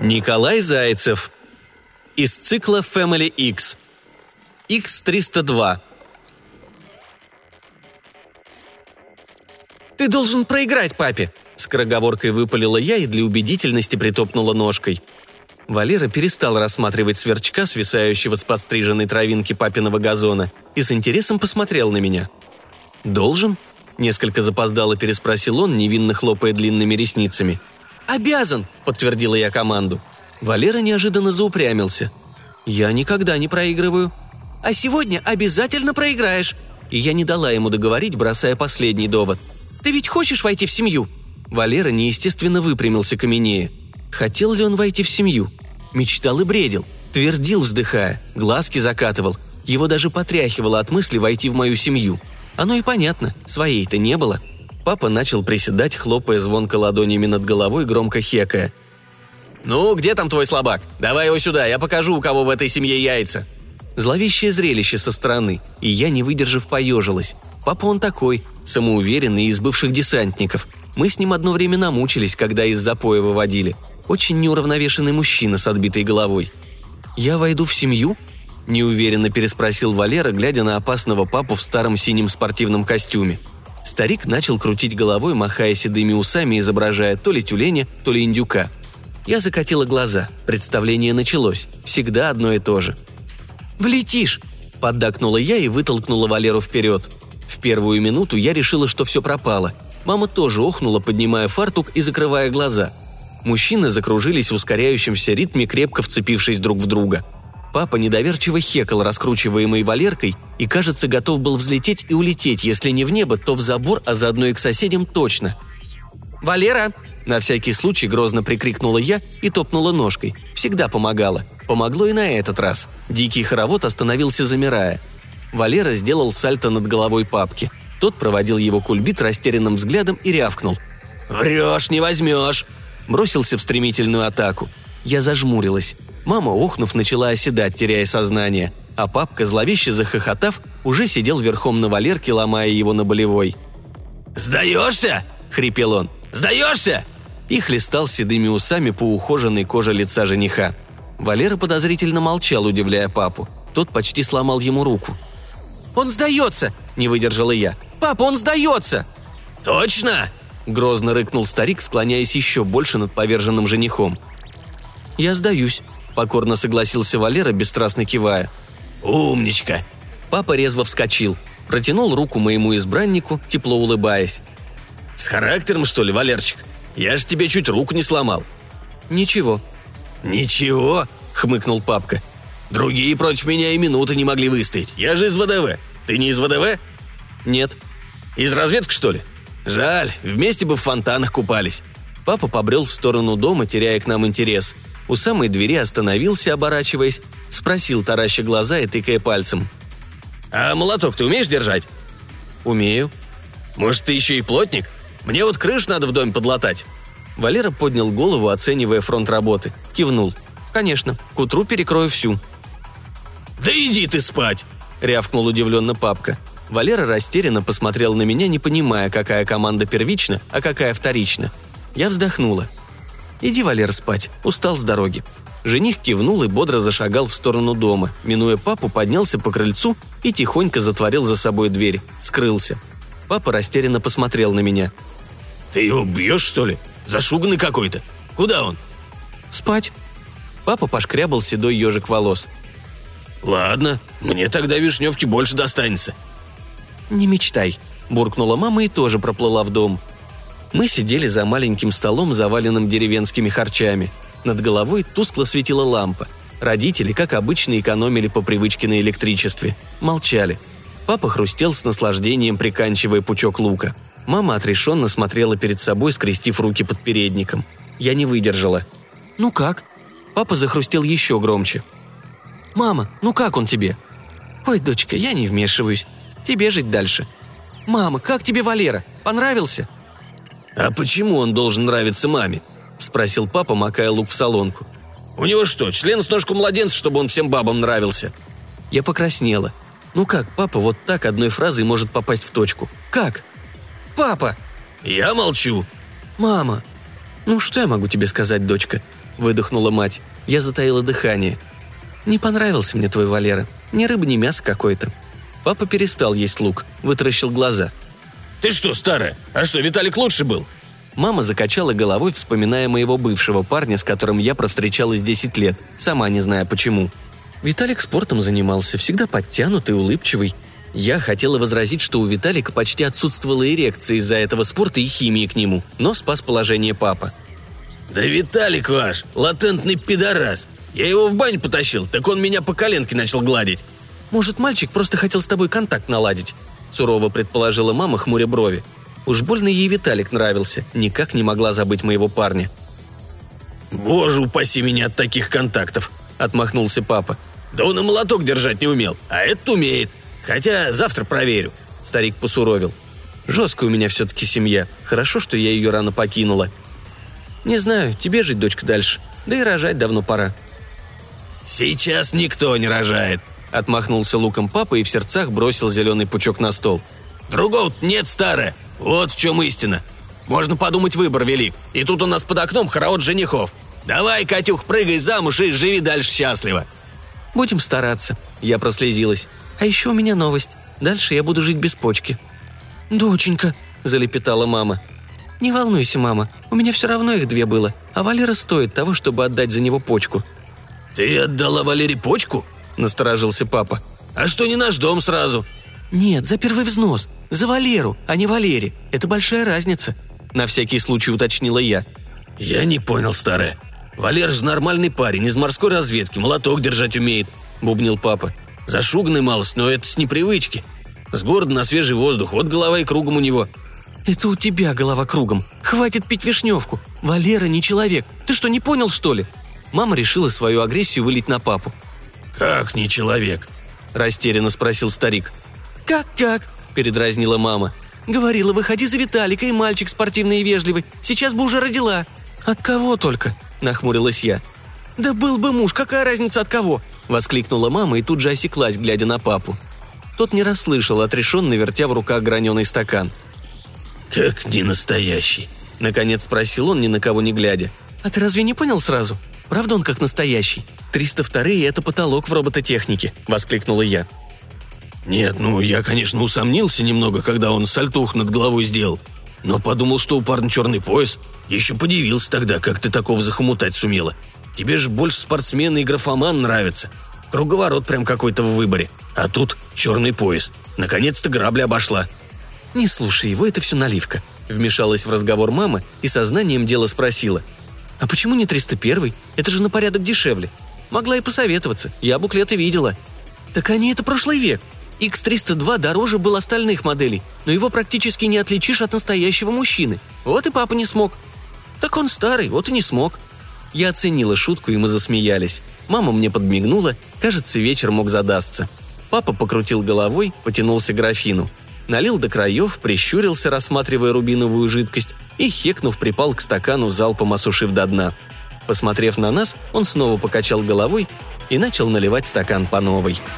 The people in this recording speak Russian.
Николай Зайцев. Из цикла Family X. X302. «Ты должен проиграть папе!» Скороговоркой выпалила я и для убедительности притопнула ножкой. Валера перестал рассматривать сверчка, свисающего с подстриженной травинки папиного газона, и с интересом посмотрел на меня. «Должен?» – несколько запоздало переспросил он, невинно хлопая длинными ресницами – «Обязан!» – подтвердила я команду. Валера неожиданно заупрямился. «Я никогда не проигрываю». «А сегодня обязательно проиграешь!» И я не дала ему договорить, бросая последний довод. «Ты ведь хочешь войти в семью?» Валера неестественно выпрямился каменнее. Хотел ли он войти в семью? Мечтал и бредил. Твердил, вздыхая, глазки закатывал. Его даже потряхивало от мысли войти в мою семью. Оно и понятно, своей-то не было – Папа начал приседать, хлопая звонко ладонями над головой, громко хекая. «Ну, где там твой слабак? Давай его сюда, я покажу, у кого в этой семье яйца». Зловещее зрелище со стороны, и я, не выдержав, поежилась. Папа он такой, самоуверенный из бывших десантников. Мы с ним одно время намучились, когда из запоя выводили. Очень неуравновешенный мужчина с отбитой головой. «Я войду в семью?» – неуверенно переспросил Валера, глядя на опасного папу в старом синем спортивном костюме – Старик начал крутить головой, махая седыми усами, изображая то ли тюленя, то ли индюка. Я закатила глаза. Представление началось. Всегда одно и то же. «Влетишь!» – поддакнула я и вытолкнула Валеру вперед. В первую минуту я решила, что все пропало. Мама тоже охнула, поднимая фартук и закрывая глаза. Мужчины закружились в ускоряющемся ритме, крепко вцепившись друг в друга – Папа недоверчиво хекал, раскручиваемый Валеркой, и, кажется, готов был взлететь и улететь, если не в небо, то в забор, а заодно и к соседям точно. «Валера!» – на всякий случай грозно прикрикнула я и топнула ножкой. Всегда помогала. Помогло и на этот раз. Дикий хоровод остановился, замирая. Валера сделал сальто над головой папки. Тот проводил его кульбит растерянным взглядом и рявкнул. «Врешь, не возьмешь!» Бросился в стремительную атаку. Я зажмурилась. Мама, охнув, начала оседать, теряя сознание, а папка, зловеще захохотав, уже сидел верхом на Валерке, ломая его на болевой. «Сдаешься?» – хрипел он. «Сдаешься?» И хлестал седыми усами по ухоженной коже лица жениха. Валера подозрительно молчал, удивляя папу. Тот почти сломал ему руку. «Он сдается!» – не выдержала я. «Папа, он сдается!» «Точно?» – грозно рыкнул старик, склоняясь еще больше над поверженным женихом. «Я сдаюсь», – покорно согласился Валера, бесстрастно кивая. «Умничка!» Папа резво вскочил, протянул руку моему избраннику, тепло улыбаясь. «С характером, что ли, Валерчик? Я ж тебе чуть руку не сломал». «Ничего». «Ничего?» – хмыкнул папка. «Другие против меня и минуты не могли выстоять. Я же из ВДВ. Ты не из ВДВ?» «Нет». «Из разведки, что ли?» «Жаль, вместе бы в фонтанах купались». Папа побрел в сторону дома, теряя к нам интерес – у самой двери остановился, оборачиваясь, спросил, тараща глаза и тыкая пальцем. «А молоток ты умеешь держать?» «Умею». «Может, ты еще и плотник? Мне вот крыш надо в доме подлатать». Валера поднял голову, оценивая фронт работы. Кивнул. «Конечно, к утру перекрою всю». «Да иди ты спать!» – рявкнул удивленно папка. Валера растерянно посмотрел на меня, не понимая, какая команда первична, а какая вторична. Я вздохнула. «Иди, Валер, спать. Устал с дороги». Жених кивнул и бодро зашагал в сторону дома. Минуя папу, поднялся по крыльцу и тихонько затворил за собой дверь. Скрылся. Папа растерянно посмотрел на меня. «Ты его бьешь, что ли? Зашуганный какой-то. Куда он?» «Спать». Папа пошкрябал седой ежик волос. «Ладно, мне тогда вишневки больше достанется». «Не мечтай», – буркнула мама и тоже проплыла в дом – мы сидели за маленьким столом, заваленным деревенскими харчами. Над головой тускло светила лампа. Родители, как обычно, экономили по привычке на электричестве. Молчали. Папа хрустел с наслаждением, приканчивая пучок лука. Мама отрешенно смотрела перед собой, скрестив руки под передником. Я не выдержала. «Ну как?» Папа захрустел еще громче. «Мама, ну как он тебе?» «Ой, дочка, я не вмешиваюсь. Тебе жить дальше». «Мама, как тебе Валера? Понравился?» «А почему он должен нравиться маме?» – спросил папа, макая лук в солонку. «У него что, член с ножку младенца, чтобы он всем бабам нравился?» Я покраснела. Ну как папа вот так одной фразой может попасть в точку? Как? Папа! Я молчу. Мама! Ну что я могу тебе сказать, дочка? Выдохнула мать. Я затаила дыхание. Не понравился мне твой Валера. Ни рыба, ни мясо какое-то. Папа перестал есть лук, вытаращил глаза. Ты что, старая? А что, Виталик лучше был? Мама закачала головой, вспоминая моего бывшего парня, с которым я провстречалась 10 лет, сама не зная почему. Виталик спортом занимался, всегда подтянутый, улыбчивый. Я хотела возразить, что у Виталика почти отсутствовала эрекция из-за этого спорта и химии к нему, но спас положение папа. «Да Виталик ваш, латентный пидорас. Я его в баню потащил, так он меня по коленке начал гладить». «Может, мальчик просто хотел с тобой контакт наладить?» – сурово предположила мама, хмуря брови. Уж больно ей Виталик нравился, никак не могла забыть моего парня. «Боже, упаси меня от таких контактов!» – отмахнулся папа. «Да он и молоток держать не умел, а этот умеет. Хотя завтра проверю». Старик посуровил. «Жесткая у меня все-таки семья. Хорошо, что я ее рано покинула. Не знаю, тебе жить, дочка, дальше. Да и рожать давно пора». «Сейчас никто не рожает», – отмахнулся луком папа и в сердцах бросил зеленый пучок на стол. «Другого нет, старая. Вот в чем истина. Можно подумать, выбор велик. И тут у нас под окном хоровод женихов. Давай, Катюх, прыгай замуж и живи дальше счастливо. Будем стараться. Я прослезилась. А еще у меня новость. Дальше я буду жить без почки. Доченька, залепетала мама. Не волнуйся, мама. У меня все равно их две было. А Валера стоит того, чтобы отдать за него почку. Ты отдала Валере почку? Насторожился папа. А что не наш дом сразу? «Нет, за первый взнос. За Валеру, а не Валере. Это большая разница», — на всякий случай уточнила я. «Я не понял, старая. Валер же нормальный парень, из морской разведки, молоток держать умеет», — бубнил папа. «Зашуганный малость, но это с непривычки. С города на свежий воздух, вот голова и кругом у него». «Это у тебя голова кругом. Хватит пить вишневку. Валера не человек. Ты что, не понял, что ли?» Мама решила свою агрессию вылить на папу. «Как не человек?» – растерянно спросил старик. «Как-как?» – передразнила мама. «Говорила, выходи за Виталика, и мальчик спортивный и вежливый. Сейчас бы уже родила». «От кого только?» – нахмурилась я. «Да был бы муж, какая разница от кого?» – воскликнула мама и тут же осеклась, глядя на папу. Тот не расслышал, отрешенно вертя в руках граненый стакан. «Как не настоящий?» – наконец спросил он, ни на кого не глядя. «А ты разве не понял сразу? Правда он как настоящий? 302 – это потолок в робототехнике», – воскликнула я. «Нет, ну я, конечно, усомнился немного, когда он сальтух над головой сделал. Но подумал, что у парня черный пояс. Еще подивился тогда, как ты такого захомутать сумела. Тебе же больше спортсмен и графоман нравится. Круговорот прям какой-то в выборе. А тут черный пояс. Наконец-то грабля обошла». «Не слушай его, это все наливка», — вмешалась в разговор мама и сознанием дела спросила. «А почему не 301? Это же на порядок дешевле. Могла и посоветоваться, я буклеты видела». «Так они это прошлый век», X302 дороже был остальных моделей, но его практически не отличишь от настоящего мужчины. Вот и папа не смог. Так он старый, вот и не смог. Я оценила шутку, и мы засмеялись. Мама мне подмигнула, кажется, вечер мог задастся. Папа покрутил головой, потянулся к графину. Налил до краев, прищурился, рассматривая рубиновую жидкость, и, хекнув, припал к стакану, залпом осушив до дна. Посмотрев на нас, он снова покачал головой и начал наливать стакан по новой –